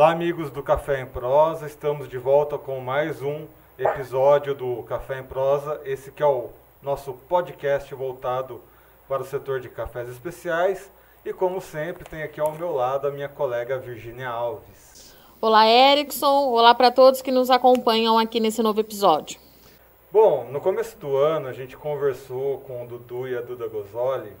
Olá, amigos do Café em Prosa. Estamos de volta com mais um episódio do Café em Prosa. Esse que é o nosso podcast voltado para o setor de cafés especiais. E como sempre, tem aqui ao meu lado a minha colega Virginia Alves. Olá, Erickson. Olá para todos que nos acompanham aqui nesse novo episódio. Bom, no começo do ano a gente conversou com o Dudu e a Duda Gozoli,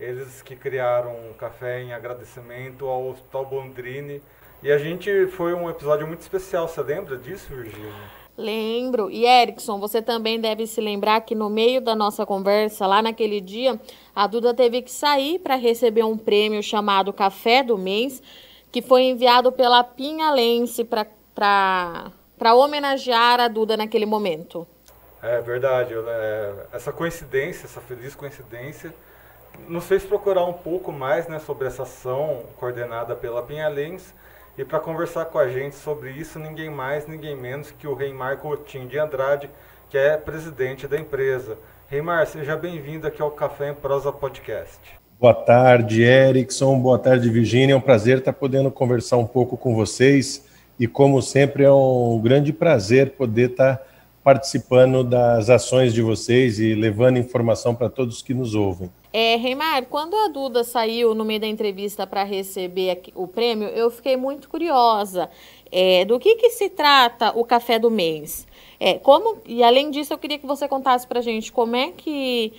eles que criaram um café em agradecimento ao Hospital Bondrini e a gente foi um episódio muito especial, você lembra disso, Virgínia? Lembro. E Erickson, você também deve se lembrar que no meio da nossa conversa, lá naquele dia, a Duda teve que sair para receber um prêmio chamado Café do Mês, que foi enviado pela Pinhalense para homenagear a Duda naquele momento. É verdade. É, essa coincidência, essa feliz coincidência, nos fez procurar um pouco mais né, sobre essa ação coordenada pela Pinhalense e para conversar com a gente sobre isso, ninguém mais, ninguém menos que o Reimar Coutinho de Andrade, que é presidente da empresa. Reimar, seja bem-vindo aqui ao Café em Prosa Podcast. Boa tarde, Erickson. Boa tarde, Virginia. É um prazer estar podendo conversar um pouco com vocês. E, como sempre, é um grande prazer poder estar participando das ações de vocês e levando informação para todos que nos ouvem. É, Reimar, quando a Duda saiu no meio da entrevista para receber o prêmio, eu fiquei muito curiosa. É, do que, que se trata o café do mês? É, como, e além disso, eu queria que você contasse para a gente como é que,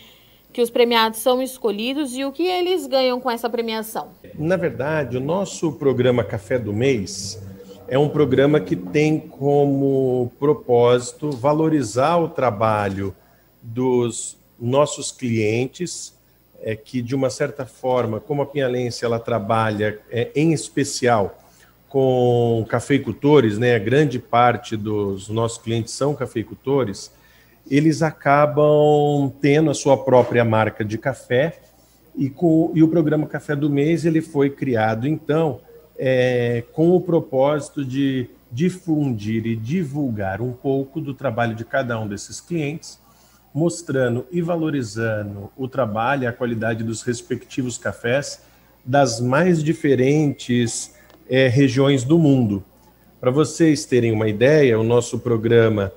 que os premiados são escolhidos e o que eles ganham com essa premiação. Na verdade, o nosso programa Café do Mês é um programa que tem como propósito valorizar o trabalho dos nossos clientes, é que de uma certa forma, como a Pinhalense ela trabalha é, em especial com cafeicultores, né, a grande parte dos nossos clientes são cafeicultores, eles acabam tendo a sua própria marca de café e, com, e o programa Café do Mês ele foi criado então é, com o propósito de difundir e divulgar um pouco do trabalho de cada um desses clientes, mostrando e valorizando o trabalho e a qualidade dos respectivos cafés das mais diferentes é, regiões do mundo. Para vocês terem uma ideia, o nosso programa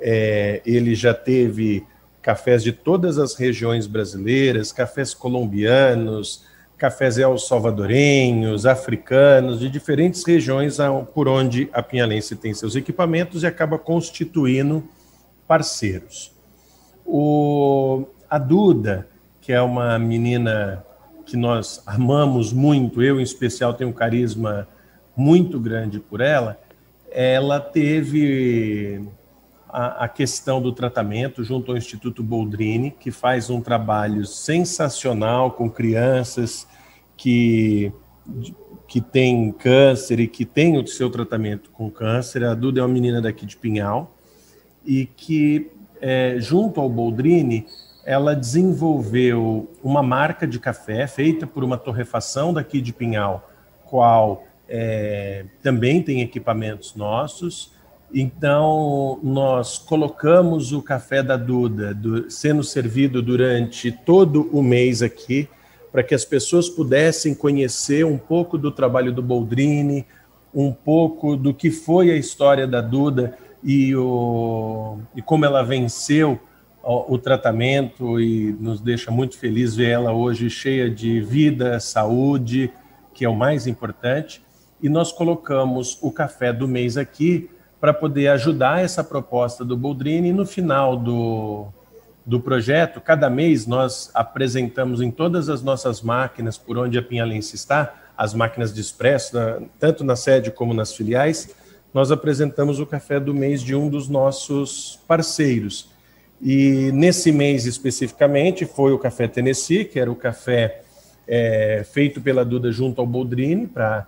é, ele já teve cafés de todas as regiões brasileiras, cafés colombianos, cafés el salvadorenhos, africanos, de diferentes regiões por onde a Pinhalense tem seus equipamentos e acaba constituindo parceiros. O, a Duda, que é uma menina que nós amamos muito, eu em especial tenho um carisma muito grande por ela, ela teve a, a, questão do tratamento junto ao Instituto Boldrini, que faz um trabalho sensacional com crianças que, que têm câncer e que têm o seu tratamento com câncer. A Duda é uma menina daqui de Pinhal e que, é, junto ao Boldrini, ela desenvolveu uma marca de café feita por uma torrefação daqui de Pinhal, qual é, também tem equipamentos nossos. Então, nós colocamos o café da Duda do, sendo servido durante todo o mês aqui, para que as pessoas pudessem conhecer um pouco do trabalho do Boldrini, um pouco do que foi a história da Duda e, o, e como ela venceu o, o tratamento e nos deixa muito feliz ver ela hoje cheia de vida, saúde, que é o mais importante. E nós colocamos o café do mês aqui para poder ajudar essa proposta do Boldrini. E no final do, do projeto, cada mês nós apresentamos em todas as nossas máquinas por onde a Pinhalense está, as máquinas de expresso, tanto na sede como nas filiais, nós apresentamos o café do mês de um dos nossos parceiros. E nesse mês especificamente foi o Café Tennessee, que era o café é, feito pela Duda junto ao Boldrini para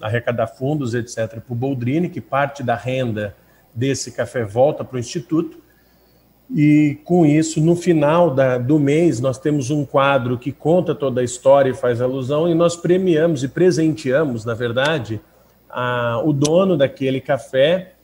arrecadar fundos, etc., para o Boldrini, que parte da renda desse café volta para o Instituto. E com isso, no final da, do mês, nós temos um quadro que conta toda a história e faz alusão, e nós premiamos e presenteamos, na verdade, o dono daquele café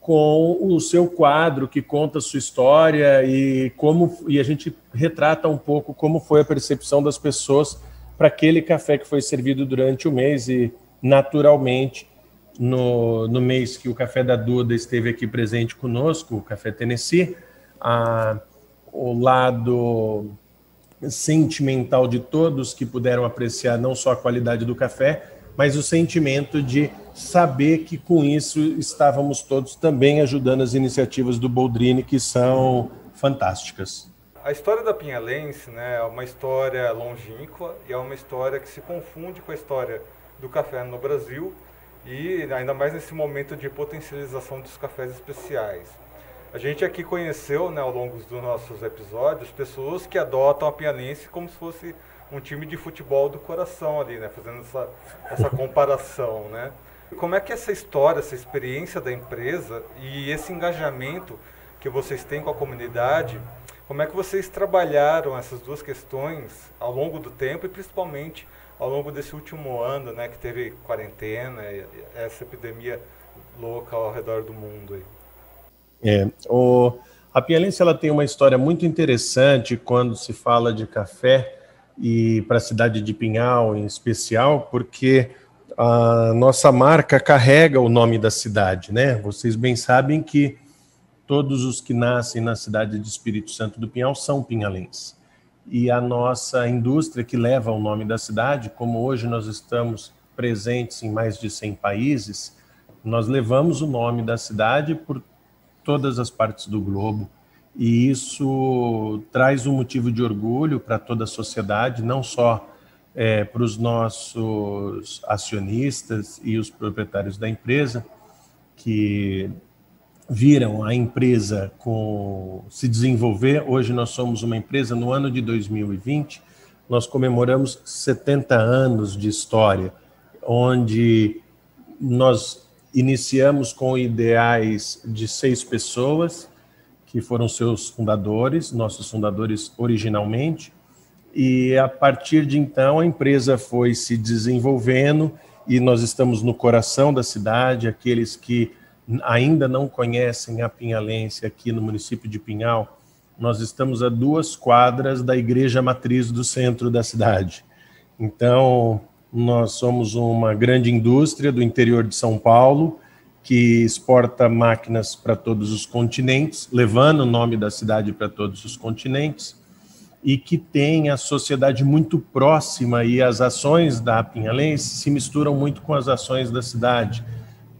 com o seu quadro que conta a sua história e como e a gente retrata um pouco como foi a percepção das pessoas para aquele café que foi servido durante o mês e naturalmente, no, no mês que o Café da Duda esteve aqui presente conosco, o Café Tennessee, a, o lado sentimental de todos que puderam apreciar não só a qualidade do café, mas o sentimento de saber que com isso estávamos todos também ajudando as iniciativas do Boldrini, que são fantásticas. A história da Pinhalense né, é uma história longínqua e é uma história que se confunde com a história do café no Brasil e ainda mais nesse momento de potencialização dos cafés especiais. A gente aqui conheceu, né, ao longo dos nossos episódios, pessoas que adotam a Pinhalense como se fosse um time de futebol do coração ali, né, fazendo essa, essa comparação, né. Como é que essa história, essa experiência da empresa e esse engajamento que vocês têm com a comunidade, como é que vocês trabalharam essas duas questões ao longo do tempo e principalmente ao longo desse último ano, né, que teve quarentena, essa epidemia louca ao redor do mundo aí? É, o, a Pialense ela tem uma história muito interessante quando se fala de café e para a cidade de Pinhal em especial, porque a nossa marca carrega o nome da cidade, né? Vocês bem sabem que todos os que nascem na cidade de Espírito Santo do Pinhal são pinhalenses. E a nossa indústria que leva o nome da cidade, como hoje nós estamos presentes em mais de 100 países, nós levamos o nome da cidade por todas as partes do globo. E isso traz um motivo de orgulho para toda a sociedade, não só é, para os nossos acionistas e os proprietários da empresa, que viram a empresa com, se desenvolver. Hoje nós somos uma empresa, no ano de 2020, nós comemoramos 70 anos de história, onde nós iniciamos com ideais de seis pessoas, que foram seus fundadores, nossos fundadores originalmente, e a partir de então a empresa foi se desenvolvendo e nós estamos no coração da cidade, aqueles que ainda não conhecem a Pinhalense aqui no município de Pinhal, nós estamos a duas quadras da igreja matriz do centro da cidade. Então, nós somos uma grande indústria do interior de São Paulo que exporta máquinas para todos os continentes, levando o nome da cidade para todos os continentes e que tem a sociedade muito próxima e as ações da Pinhalense se misturam muito com as ações da cidade.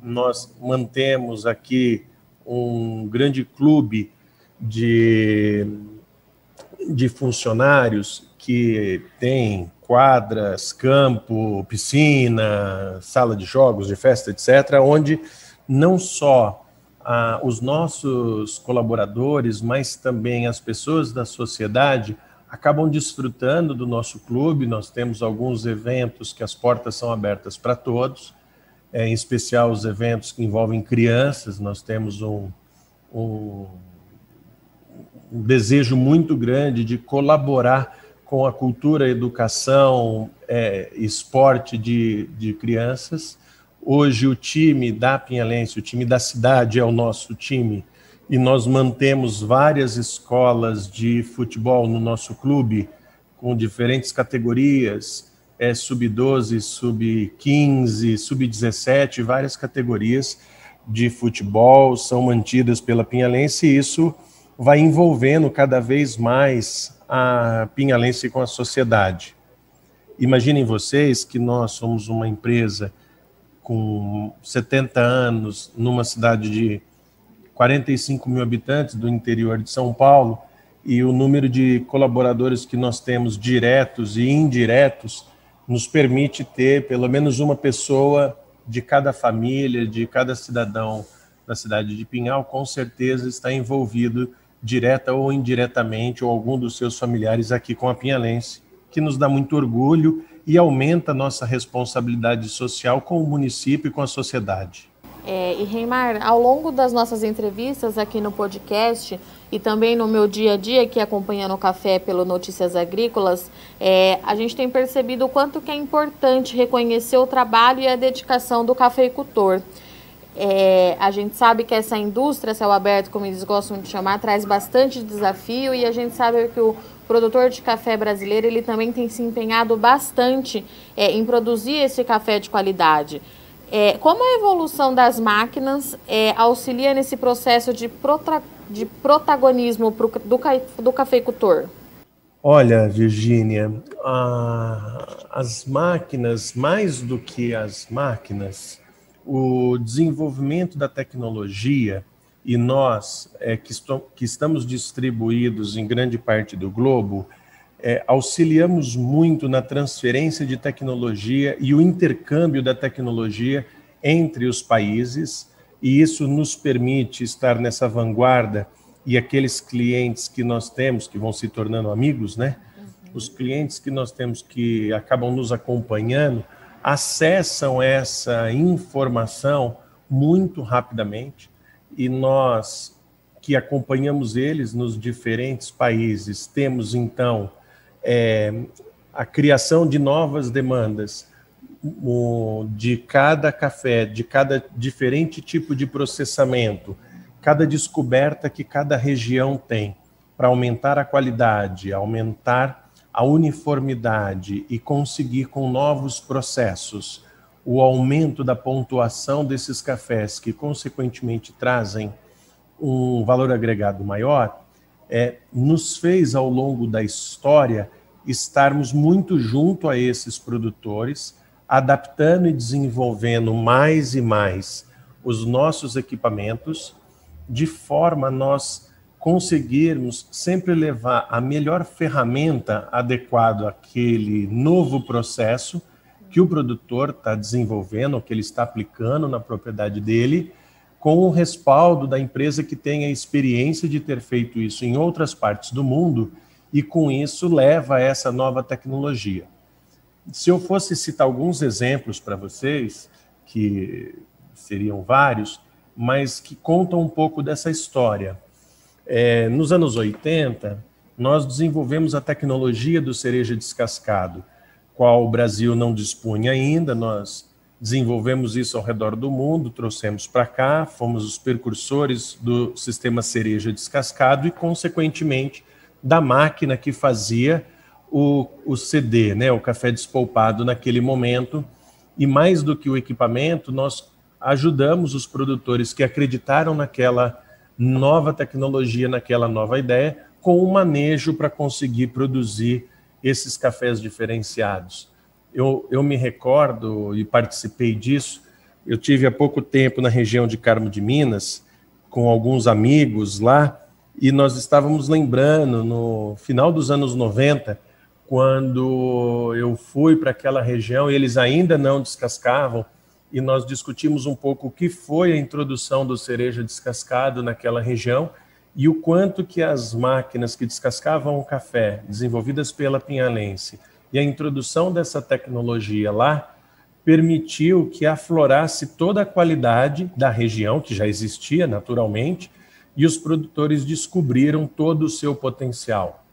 Nós mantemos aqui um grande clube de, de funcionários que tem quadras, campo, piscina, sala de jogos, de festa, etc., onde não só ah, os nossos colaboradores, mas também as pessoas da sociedade acabam desfrutando do nosso clube. Nós temos alguns eventos que as portas são abertas para todos, é, em especial os eventos que envolvem crianças. Nós temos um, um, um desejo muito grande de colaborar com a cultura, educação, é, esporte de, de crianças. Hoje o time da Pinhalense, o time da cidade é o nosso time. E nós mantemos várias escolas de futebol no nosso clube, com diferentes categorias, é, sub-12, sub-15, sub-17, várias categorias de futebol são mantidas pela Pinhalense e isso vai envolvendo cada vez mais a Pinhalense com a sociedade. Imaginem vocês que nós somos uma empresa com 70 anos numa cidade de 45 mil habitantes do interior de São Paulo e o número de colaboradores que nós temos diretos e indiretos nos permite ter pelo menos uma pessoa de cada família, de cada cidadão da cidade de Pinhal, com certeza está envolvido direta ou indiretamente, ou algum dos seus familiares aqui com a Pinhalense, que nos dá muito orgulho e aumenta a nossa responsabilidade social com o município e com a sociedade. É, e Reimar, ao longo das nossas entrevistas aqui no podcast e também no meu dia a dia que acompanhando o café pelo Notícias Agrícolas, é, a gente tem percebido o quanto que é importante reconhecer o trabalho e a dedicação do cafeicultor. É, a gente sabe que essa indústria, céu aberto, como eles gostam de chamar, traz bastante desafio e a gente sabe que o, produtor de café brasileiro ele também tem se empenhado bastante é, em produzir esse café de qualidade. É, como a evolução das máquinas é, auxilia nesse processo de, protra, de protagonismo pro, do, do cafeicultor? Olha, Virgínia, as máquinas, mais do que as máquinas, o desenvolvimento da tecnologia e nós é, que, que, estamos distribuídos em grande parte do globo, é, auxiliamos muito na transferência de tecnologia e o intercâmbio da tecnologia entre os países, e isso nos permite estar nessa vanguarda e aqueles clientes que nós temos, que vão se tornando amigos, né? Uhum. Os clientes que nós temos que acabam nos acompanhando, acessam essa informação muito rapidamente e nós que acompanhamos eles nos diferentes países temos então é, a criação de novas demandas o, de cada café, de cada diferente tipo de processamento, cada descoberta que cada região tem para aumentar a qualidade, aumentar a uniformidade e conseguir com novos processos o aumento da pontuação desses cafés, que consequentemente trazem um valor agregado maior, é, nos fez ao longo da história estarmos muito junto a esses produtores, adaptando e desenvolvendo mais e mais os nossos equipamentos de forma a nós conseguirmos sempre levar a melhor ferramenta adequada àquele novo processo que o produtor está desenvolvendo, que ele está aplicando na propriedade dele, com o respaldo da empresa que tem a experiência de ter feito isso em outras partes do mundo e com isso leva a essa nova tecnologia. Se eu fosse citar alguns exemplos para vocês, que seriam vários, mas que contam um pouco dessa história. É, nos anos 80, nós desenvolvemos a tecnologia do cereja descascado, qual o Brasil não dispunha ainda, nós desenvolvemos isso ao redor do mundo, trouxemos para cá, fomos os precursores do sistema cereja descascado e, consequentemente, da máquina que fazia o, o CD, né, o café despolpado naquele momento. E mais do que o equipamento, nós ajudamos os produtores que acreditaram naquela nova tecnologia, naquela nova ideia, com o um manejo para conseguir produzir esses cafés diferenciados. Eu, eu me recordo e participei disso. Eu tive há pouco tempo na região de Carmo de Minas, com alguns amigos lá, e nós estávamos lembrando no final dos anos 90, quando eu fui para aquela região e eles ainda não descascavam, e nós discutimos um pouco o que foi a introdução do cereja descascado naquela região e o quanto que as máquinas que descascavam o café, desenvolvidas pela Pinhalense, e a introdução dessa tecnologia lá permitiu que aflorasse toda a qualidade da região, que já existia naturalmente, e os produtores descobriram todo o seu potencial.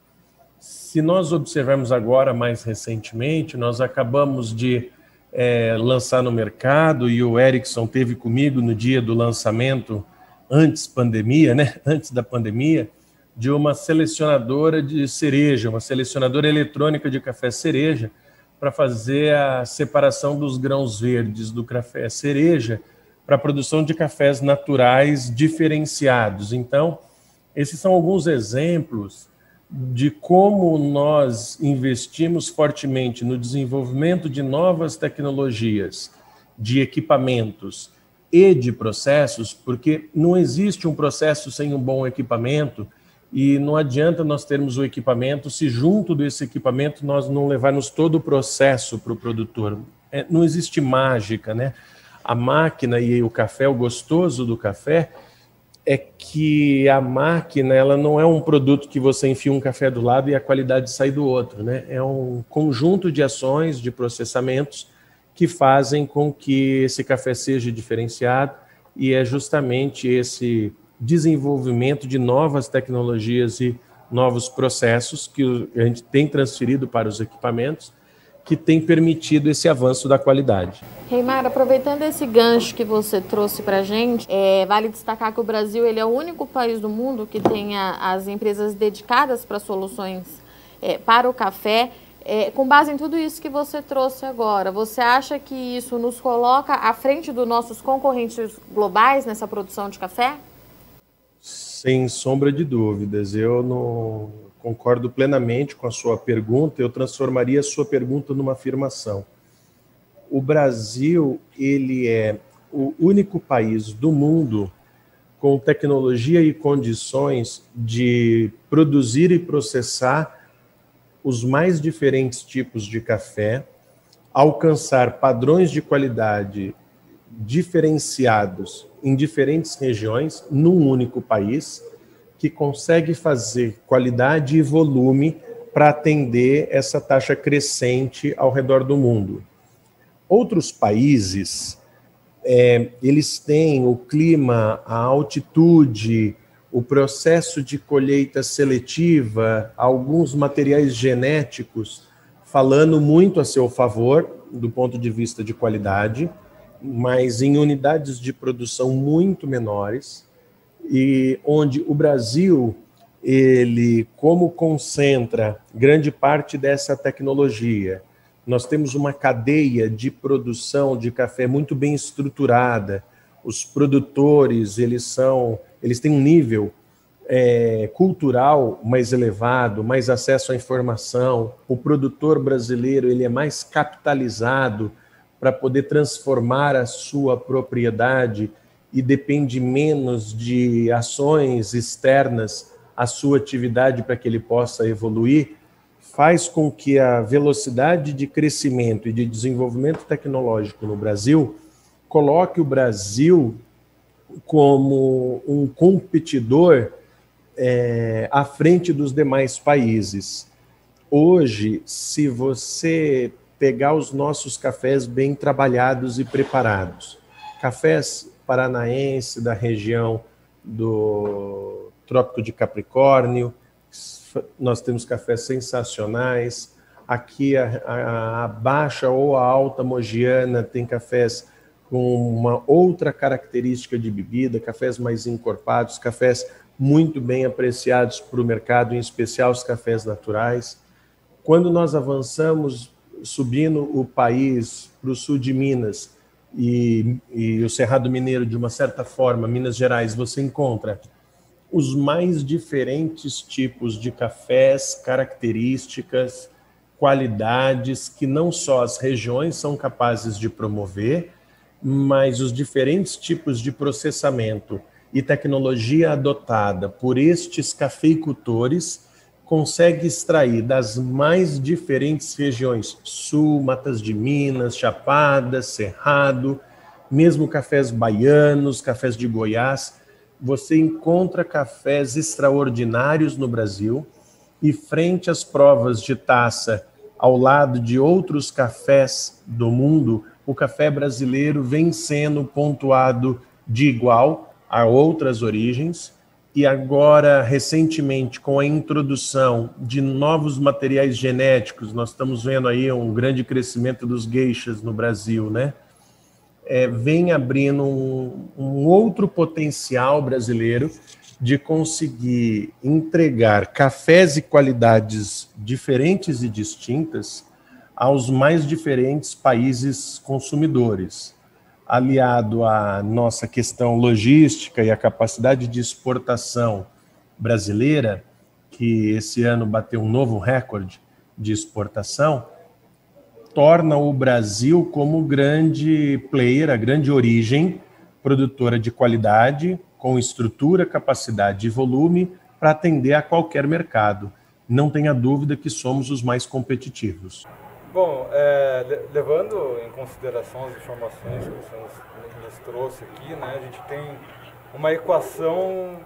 Se nós observarmos agora mais recentemente, nós acabamos de é, lançar no mercado e o Erickson teve comigo no dia do lançamento, antes pandemia, né? Antes da pandemia, de uma selecionadora de cereja, uma selecionadora eletrônica de café cereja, para fazer a separação dos grãos verdes do café cereja para a produção de cafés naturais diferenciados. Então, esses são alguns exemplos de como nós investimos fortemente no desenvolvimento de novas tecnologias, de equipamentos e de processos, porque não existe um processo sem um bom equipamento e não adianta nós termos o equipamento se junto desse equipamento nós não levarmos todo o processo para o produtor. É, não existe mágica, né? A máquina e o café, o gostoso do café, é que a máquina ela não é um produto que você enfia um café do lado e a qualidade sai do outro, né? É um conjunto de ações, de processamentos que fazem com que esse café seja diferenciado e é justamente esse desenvolvimento de novas tecnologias e novos processos que a gente tem transferido para os equipamentos que tem permitido esse avanço da qualidade. Reimar, aproveitando esse gancho que você trouxe para a gente, é, vale destacar que o Brasil ele é o único país do mundo que tem a, as empresas dedicadas para soluções é, para o café. É, com base em tudo isso que você trouxe agora, você acha que isso nos coloca à frente dos nossos concorrentes globais nessa produção de café? Sem sombra de dúvidas. Eu não concordo plenamente com a sua pergunta. Eu transformaria a sua pergunta numa afirmação. O Brasil, ele é o único país do mundo com tecnologia e condições de produzir e processar os mais diferentes tipos de café, alcançar padrões de qualidade diferenciados em diferentes regiões num único país, que consegue fazer qualidade e volume para atender essa taxa crescente ao redor do mundo. Outros países, é, eles têm o clima, a altitude, o processo de colheita seletiva, alguns materiais genéticos falando muito a seu favor do ponto de vista de qualidade, mas em unidades de produção muito menores e onde o Brasil ele como concentra grande parte dessa tecnologia, nós temos uma cadeia de produção de café muito bem estruturada. Os produtores eles são eles têm um nível é, cultural mais elevado, mais acesso à informação. O produtor brasileiro ele é mais capitalizado para poder transformar a sua propriedade e depende menos de ações externas à sua atividade para que ele possa evoluir, faz com que a velocidade de crescimento e de desenvolvimento tecnológico no Brasil coloque o Brasil como um competidor é, à frente dos demais países. Hoje, se você pegar os nossos cafés bem trabalhados e preparados, cafés paranaense da região do Trópico de Capricórnio, nós temos cafés sensacionais. Aqui a, a, a baixa ou a alta mogiana tem cafés com uma outra característica de bebida, cafés mais encorpados, cafés muito bem apreciados para o mercado, em especial os cafés naturais. Quando nós avançamos subindo o país para o sul de Minas e, e o Cerrado Mineiro, de uma certa forma, Minas Gerais, você encontra os mais diferentes tipos de cafés, características, qualidades que não só as regiões são capazes de promover, mas os diferentes tipos de processamento e tecnologia adotada por estes cafeicultores consegue extrair das mais diferentes regiões, sul, Matas de Minas, Chapada, Cerrado, mesmo cafés baianos, cafés de Goiás, você encontra cafés extraordinários no Brasil e frente às provas de taça ao lado de outros cafés do mundo, o café brasileiro vem sendo pontuado de igual a outras origens e agora recentemente com a introdução de novos materiais genéticos, nós estamos vendo aí um grande crescimento dos geixas no Brasil, né? É, vem abrindo um, um outro potencial brasileiro de conseguir entregar cafés e qualidades diferentes e distintas aos mais diferentes países consumidores. Aliado à nossa questão logística e à capacidade de exportação brasileira, que esse ano bateu um novo recorde de exportação, torna o Brasil como grande player, a grande origem produtora de qualidade, com estrutura, capacidade e volume para atender a qualquer mercado. Não tenha dúvida que somos os mais competitivos. Bom, é, levando em consideração as informações que você nos, nos, trouxe aqui, né, a gente tem uma equação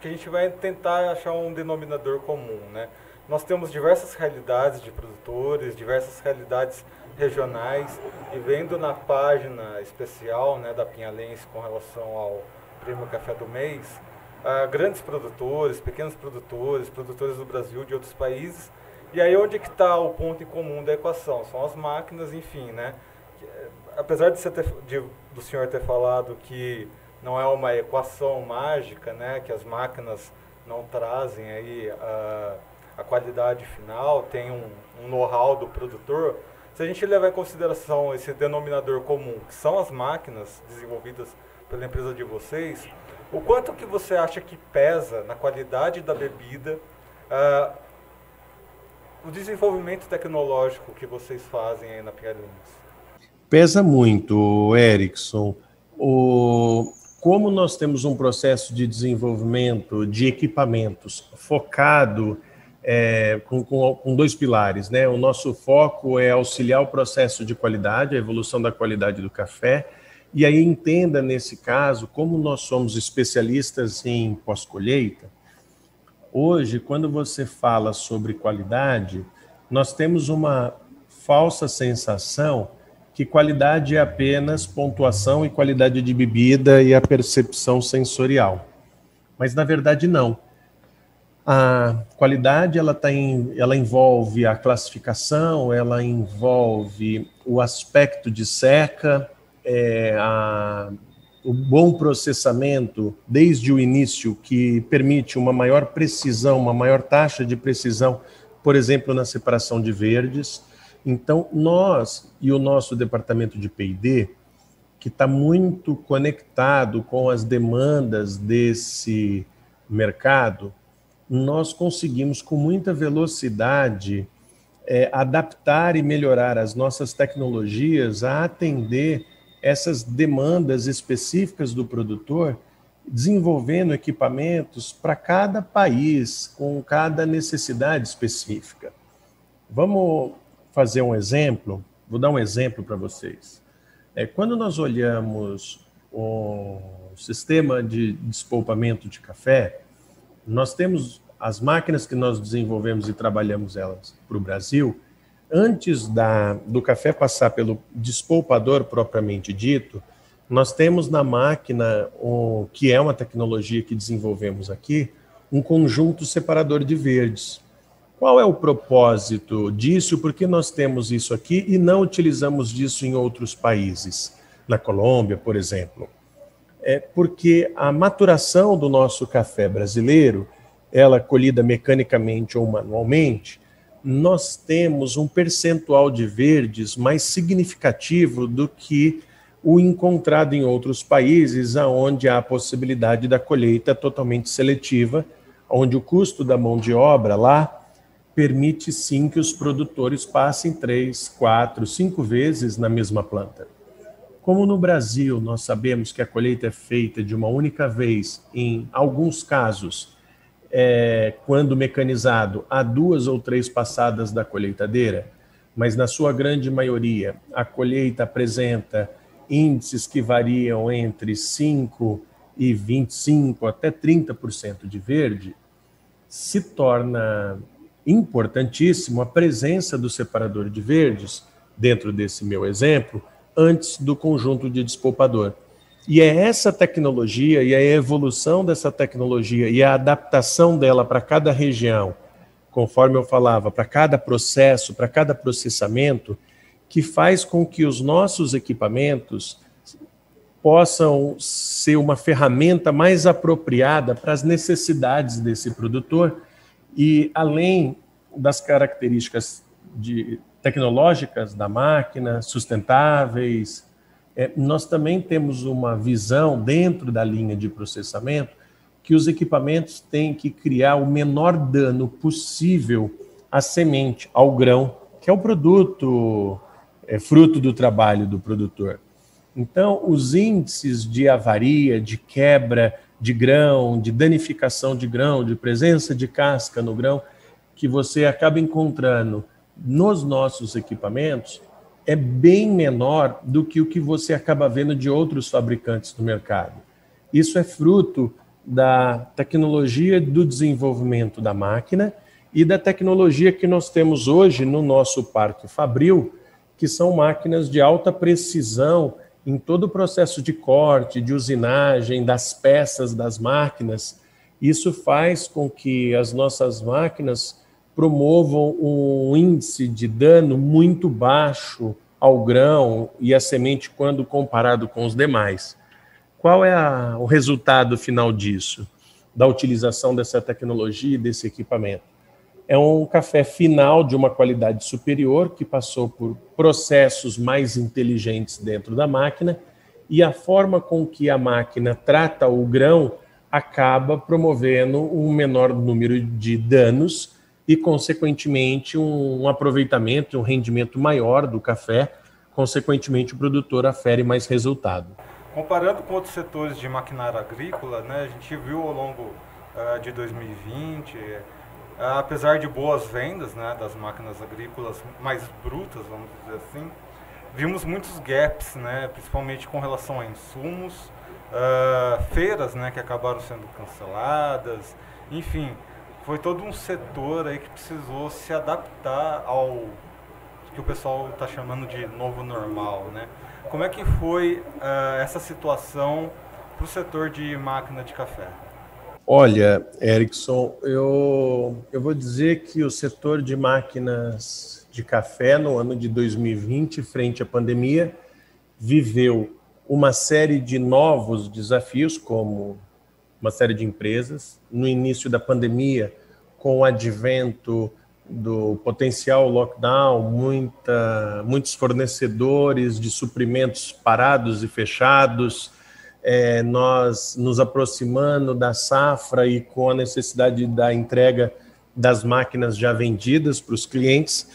que a gente vai tentar achar um denominador comum. Né? Nós temos diversas realidades de produtores, diversas realidades regionais, e vendo na página especial né, da Pinhalense com relação ao Prêmio Café do Mês, uh, grandes produtores, pequenos produtores, produtores do Brasil, de outros países, e aí onde que está o ponto em comum da equação? São as máquinas, enfim, né? Eh, apesar de, ter, de, do senhor ter falado que não é uma equação mágica, né? Que as máquinas não trazem aí a, a qualidade final, tem um, um know-how do produtor, se a gente levar em consideração esse denominador comum, que são as máquinas desenvolvidas pela empresa de vocês, o quanto que você acha que pesa na qualidade da bebida uh, o desenvolvimento tecnológico que vocês fazem aí na Pialins? Pesa muito, Erickson. O, como nós temos um processo de desenvolvimento de equipamentos focado é, com, com, com, dois pilares, né? O nosso foco é auxiliar o processo de qualidade, a evolução da qualidade do café, e aí entenda nesse caso como nós somos especialistas em pós-colheita. Hoje, quando você fala sobre qualidade, nós temos uma falsa sensação que qualidade é apenas pontuação e qualidade de bebida e a percepção sensorial. Mas na verdade não. A qualidade ela, tá em, ela envolve a classificação, ela envolve o aspecto de seca, é, a, o bom processamento desde o início, que permite uma maior precisão, uma maior taxa de precisão, por exemplo, na separação de verdes. Então, nós e o nosso departamento de PD, que está muito conectado com as demandas desse mercado, nós conseguimos com muita velocidade é, adaptar e melhorar as nossas tecnologias a atender essas demandas específicas do produtor, desenvolvendo equipamentos para cada país, com cada necessidade específica. Vamos fazer um exemplo? Vou dar um exemplo para vocês. É, quando nós olhamos o sistema de despolpamento de café, nós temos as máquinas que nós desenvolvemos e trabalhamos elas para o Brasil, antes da, do café passar pelo despolpador propriamente dito, nós temos na máquina, um, que é uma tecnologia que desenvolvemos aqui, um conjunto separador de verdes. Qual é o propósito disso? Por que nós temos isso aqui e não utilizamos disso em outros países? Na Colômbia, por exemplo. É porque a maturação do nosso café brasileiro, ela colhida mecanicamente ou manualmente, nós temos um percentual de verdes mais significativo do que o encontrado em outros países, aonde há a possibilidade da colheita totalmente seletiva, onde o custo da mão de obra lá permite sim que os produtores passem três, quatro, cinco vezes na mesma planta. Como no Brasil nós sabemos que a colheita é feita de uma única vez, em alguns casos é, quando mecanizado, há duas ou três passadas da colheitadeira, mas na sua grande maioria a colheita apresenta índices que variam entre 5 e 25 até 30% de verde, se torna importantíssimo a presença do separador de verdes, dentro desse meu exemplo, antes do conjunto de despolpador. E é essa tecnologia e a evolução dessa tecnologia e a adaptação dela para cada região, conforme eu falava, para cada processo, para cada processamento, que faz com que os nossos equipamentos possam ser uma ferramenta mais apropriada para as necessidades desse produtor e além das características de, tecnológicas da máquina, sustentáveis, é, nós também temos uma visão dentro da linha de processamento que os equipamentos têm que criar o menor dano possível à semente, ao grão, que é o produto, é fruto do trabalho do produtor. Então, os índices de avaria, de quebra de grão, de danificação de grão, de presença de casca no grão, que você acaba encontrando nos nossos equipamentos, é bem menor do que o que você acaba vendo de outros fabricantes no mercado. Isso é fruto da tecnologia do desenvolvimento da máquina e da tecnologia que nós temos hoje no nosso parque Fabril, que são máquinas de alta precisão em todo o processo de corte, de usinagem, das peças das máquinas. Isso faz com que as nossas máquinas promovam um índice de dano muito baixo ao grão e à semente quando comparado com os demais. Qual é a, o resultado final disso, da utilização dessa tecnologia e desse equipamento? é um café final de uma qualidade superior que passou por processos mais inteligentes dentro da máquina e a forma com que a máquina trata o grão acaba promovendo um menor número de danos e, consequentemente, um aproveitamento, um rendimento maior do café. Consequentemente, o produtor afere mais resultado. Comparando com outros setores de maquinária agrícola, né, a gente viu ao longo uh, de 2020, uh, apesar de boas vendas né, das máquinas agrícolas mais brutas, vamos dizer assim, vimos muitos gaps, né, principalmente com relação a insumos, uh, feiras né, que acabaram sendo canceladas, enfim, foi todo um setor aí que precisou se adaptar ao que o pessoal está chamando de novo normal, né? Como é que foi uh, essa situação para o setor de máquina de café? Olha, Erickson, eu, eu vou dizer que o setor de máquinas de café no ano de 2020, frente à pandemia, viveu uma série de novos desafios, como uma série de empresas. No início da pandemia, com o advento do potencial lockdown, muita, muitos fornecedores de suprimentos parados e fechados, é, nós nos aproximando da safra e com a necessidade da entrega das máquinas já vendidas para os clientes,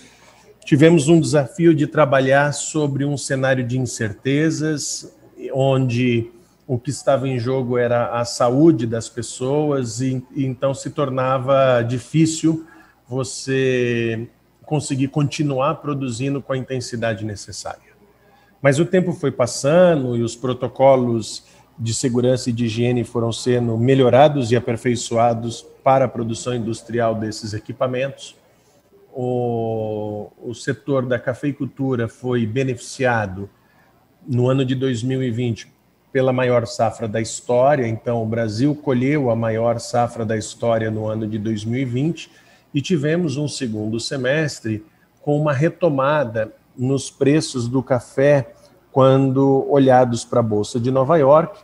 tivemos um desafio de trabalhar sobre um cenário de incertezas, onde o que estava em jogo era a saúde das pessoas e, e então se tornava difícil você conseguir continuar produzindo com a intensidade necessária. Mas o tempo foi passando e os protocolos de segurança e de higiene foram sendo melhorados e aperfeiçoados para a produção industrial desses equipamentos. O, o setor da cafeicultura foi beneficiado no ano de 2020 pela maior safra da história. Então, o Brasil colheu a maior safra da história no ano de 2020 e tivemos um segundo semestre com uma retomada nos preços do café quando olhados para a Bolsa de Nova York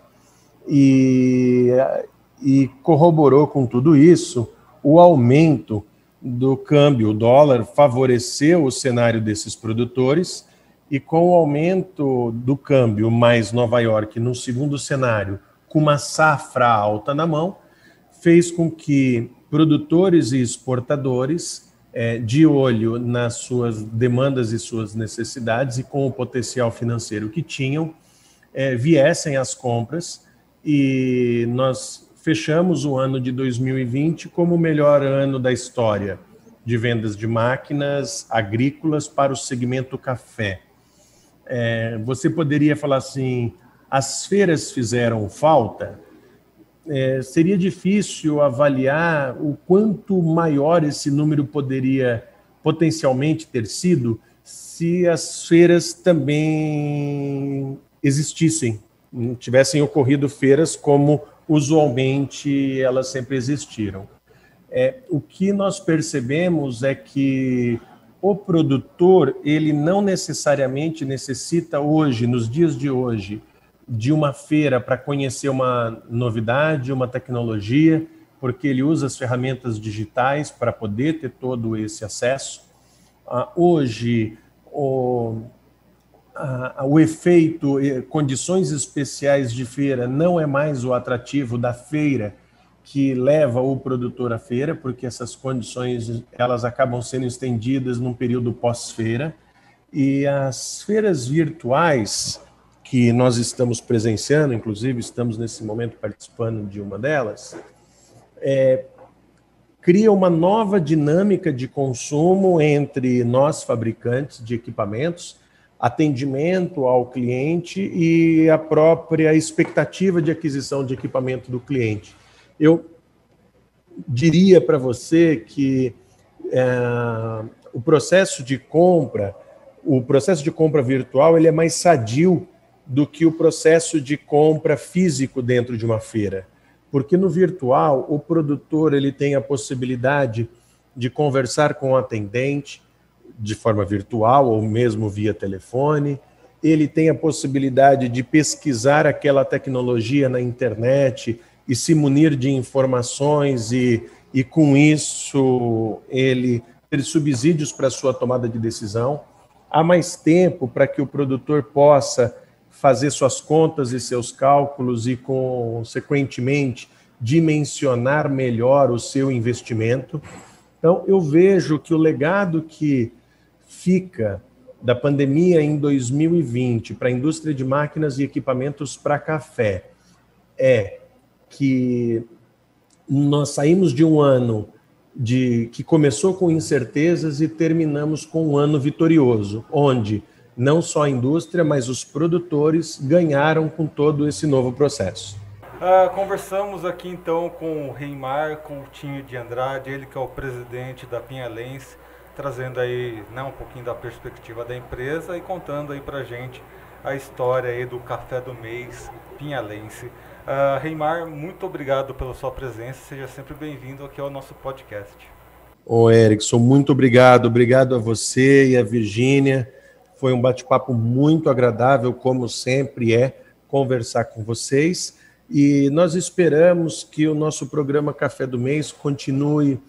e, e corroborou com tudo isso o aumento do câmbio. O dólar favoreceu o cenário desses produtores e com o aumento do câmbio mais Nova York no segundo cenário, com uma safra alta na mão, fez com que produtores e exportadores, é, de olho nas suas demandas e suas necessidades e com o potencial financeiro que tinham, é, viessem às compras e nós fechamos o ano de 2020 como o melhor ano da história de vendas de máquinas agrícolas para o segmento café. É, você poderia falar assim: as feiras fizeram falta? é, seria difícil avaliar o quanto maior esse número poderia potencialmente ter sido se as feiras também existissem, tivessem ocorrido feiras como usualmente elas sempre existiram. É, o que nós percebemos é que o produtor ele não necessariamente necessita hoje, nos dias de hoje, de uma feira para conhecer uma novidade, uma tecnologia, porque ele usa as ferramentas digitais para poder ter todo esse acesso. Uh, hoje, o, uh, o efeito, condições especiais de feira não é mais o atrativo da feira que leva o produtor à feira, porque essas condições elas acabam sendo estendidas num período pós-feira. E as feiras virtuais, que nós estamos presenciando, inclusive estamos nesse momento participando de uma delas, é, cria uma nova dinâmica de consumo entre nós, fabricantes de equipamentos, atendimento ao cliente e a própria expectativa de aquisição de equipamento do cliente. Eu diria para você que é, o processo de compra, o processo de compra virtual, ele é mais sadio do que o processo de compra físico dentro de uma feira. Porque no virtual, o produtor ele tem a possibilidade de conversar com o atendente de forma virtual ou mesmo via telefone. Ele tem a possibilidade de pesquisar aquela tecnologia na internet e se munir de informações e, e com isso ele ter subsídios para sua tomada de decisão. Há mais tempo para que o produtor possa fazer suas contas e seus cálculos e, consequentemente, dimensionar melhor o seu investimento. Então, eu vejo que o legado que fica da pandemia em 2020 para a indústria de máquinas e equipamentos para café é que nós saímos de um ano de que começou com incertezas e terminamos com um ano vitorioso, onde não só a indústria, mas os produtores ganharam com todo esse novo processo. Ah, conversamos aqui então com o Reimar Coutinho de Andrade, ele que é o presidente da Pinhalense, trazendo aí né, um pouquinho da perspectiva da empresa e contando aí pra gente a história aí do Café do Mês Pinhalense. Uh, Reimar, muito obrigado pela sua presença, seja sempre bem-vindo aqui ao nosso podcast. Ô Erickson, muito obrigado, obrigado a você e a Virgínia, foi um bate-papo muito agradável, como sempre é, conversar com vocês. E nós esperamos que o nosso programa Café do Mês continue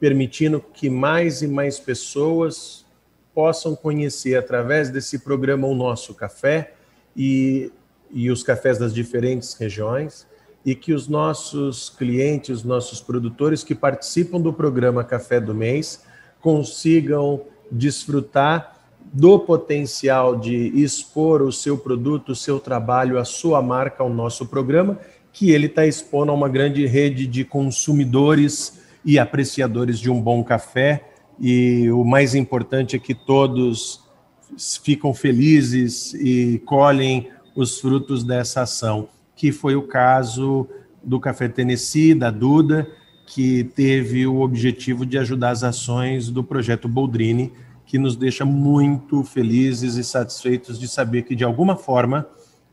permitindo que mais e mais pessoas possam conhecer através desse programa o nosso café e, e os cafés das diferentes regiões e que os nossos clientes, os nossos produtores que participam do programa Café do Mês consigam desfrutar do potencial de expor o seu produto, o seu trabalho, a sua marca ao nosso programa, que ele está expondo a uma grande rede de consumidores e apreciadores de um bom café. E o mais importante é que todos ficam felizes e colhem os frutos dessa ação, que foi o caso do Café Tennessee, da Duda, que teve o objetivo de ajudar as ações do projeto Boldrini, que nos deixa muito felizes e satisfeitos de saber que, de alguma forma,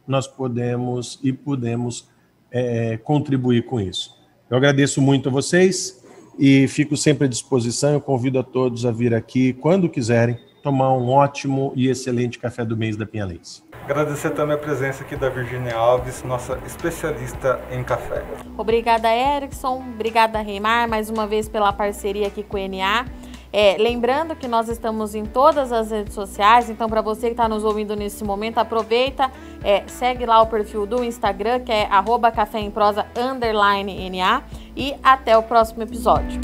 nós podemos e podemos é, contribuir com isso. Eu agradeço muito a vocês e fico sempre à disposição. Eu convido a todos a vir aqui, quando quiserem, tomar um ótimo e excelente café do mês da Pinhalense. Agradecer também a presença aqui da Virginia Alves, nossa especialista em café. Obrigada, Erickson. Obrigada, Reimar, mais uma vez pela parceria aqui com o NA. É, lembrando que nós estamos em todas as redes sociais, então para você que está nos ouvindo nesse momento, aproveita, é, segue lá o perfil do Instagram, que é arroba café em prosa underline NA, e até o próximo episódio.